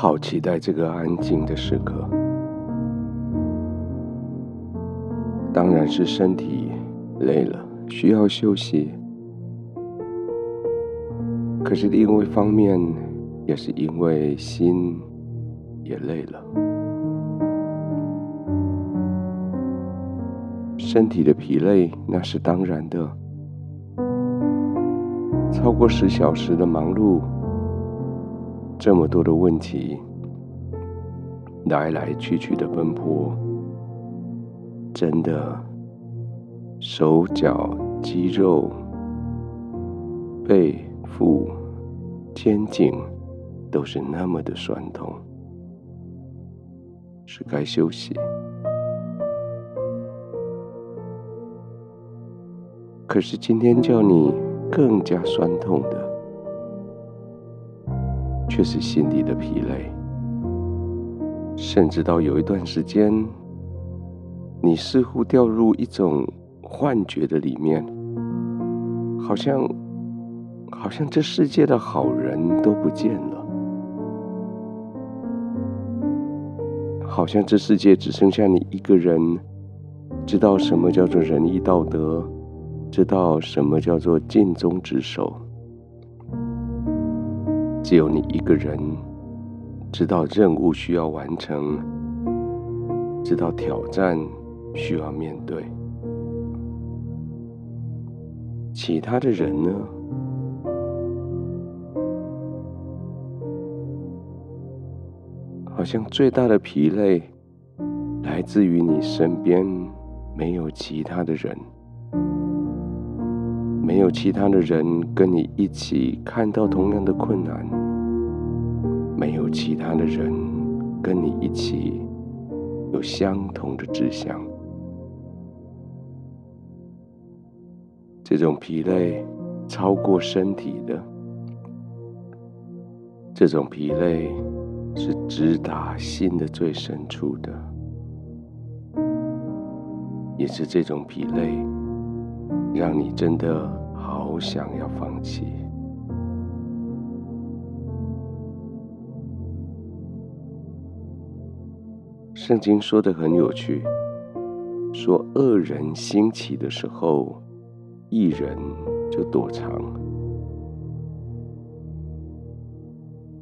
好期待这个安静的时刻。当然是身体累了，需要休息。可是另外一方面，也是因为心也累了。身体的疲累那是当然的，超过十小时的忙碌，这么多的问题，来来去去的奔波，真的手脚肌肉、背腹、肩颈都是那么的酸痛，是该休息。可是今天叫你更加酸痛的，却是心里的疲累，甚至到有一段时间，你似乎掉入一种幻觉的里面，好像，好像这世界的好人都不见了，好像这世界只剩下你一个人，知道什么叫做仁义道德，知道什么叫做尽忠职守。只有你一个人知道任务需要完成，知道挑战需要面对。其他的人呢？好像最大的疲累来自于你身边没有其他的人。没有其他的人跟你一起看到同样的困难，没有其他的人跟你一起有相同的志向。这种疲累超过身体的，这种疲累是直达心的最深处的，也是这种疲累。让你真的不想要放弃。圣经说得很有趣，说恶人兴起的时候，义人就躲藏。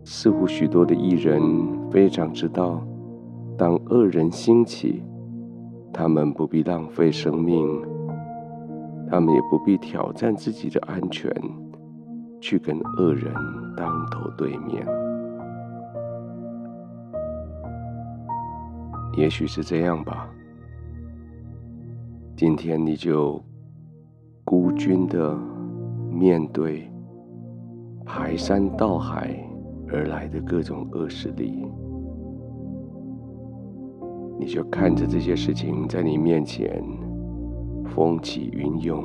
似乎许多的义人非常知道，当恶人兴起，他们不必浪费生命。他们也不必挑战自己的安全，去跟恶人当头对面。也许是这样吧。今天你就孤军的面对排山倒海而来的各种恶势力，你就看着这些事情在你面前。风起云涌，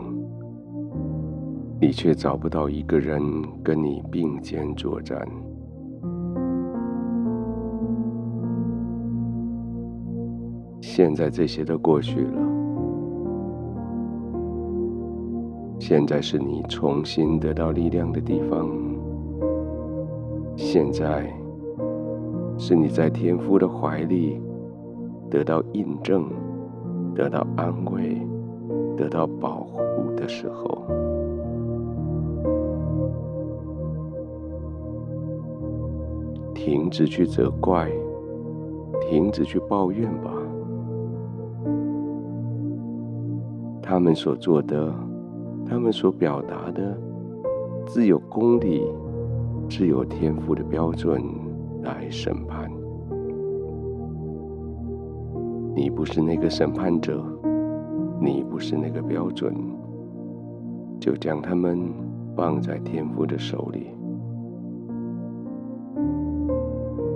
你却找不到一个人跟你并肩作战。现在这些都过去了，现在是你重新得到力量的地方。现在是你在天父的怀里得到印证，得到安慰。得到保护的时候，停止去责怪，停止去抱怨吧。他们所做的，他们所表达的，自有公理，自有天赋的标准来审判。你不是那个审判者。你不是那个标准，就将他们放在天父的手里，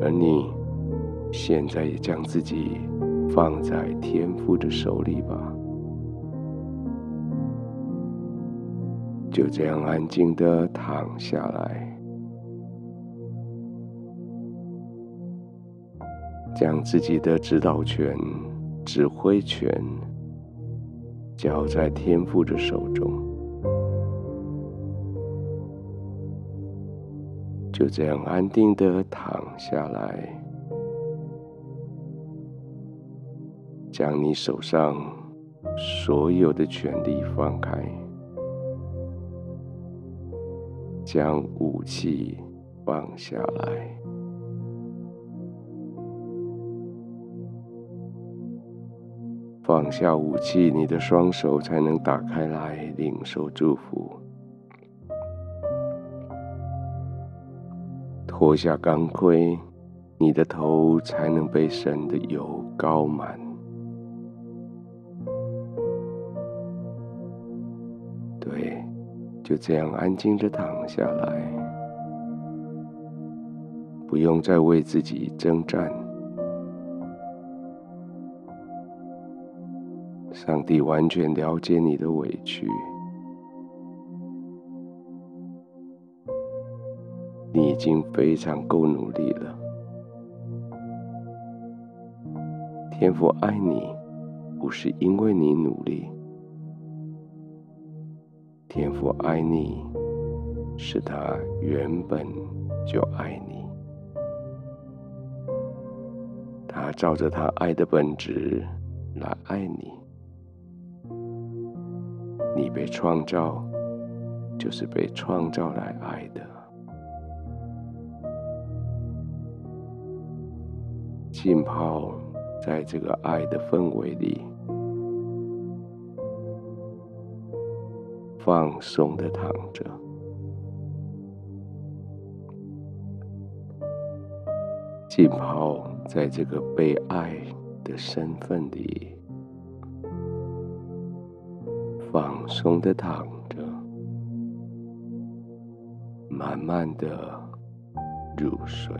而你现在也将自己放在天父的手里吧，就这样安静的躺下来，将自己的指导权、指挥权。交在天父的手中，就这样安定的躺下来，将你手上所有的权力放开，将武器放下来，放下武器，你的双手才能打开来领受祝福。脱下钢盔，你的头才能被神的油膏满。对，就这样安静的躺下来，不用再为自己征战。上帝完全了解你的委屈。你已经非常够努力了。天父爱你，不是因为你努力。天父爱你，是他原本就爱你。他照着他爱的本质来爱你。你被创造，就是被创造来爱的。浸泡在这个爱的氛围里，放松的躺着，浸泡在这个被爱的身份里，放松的躺着，慢慢的入睡。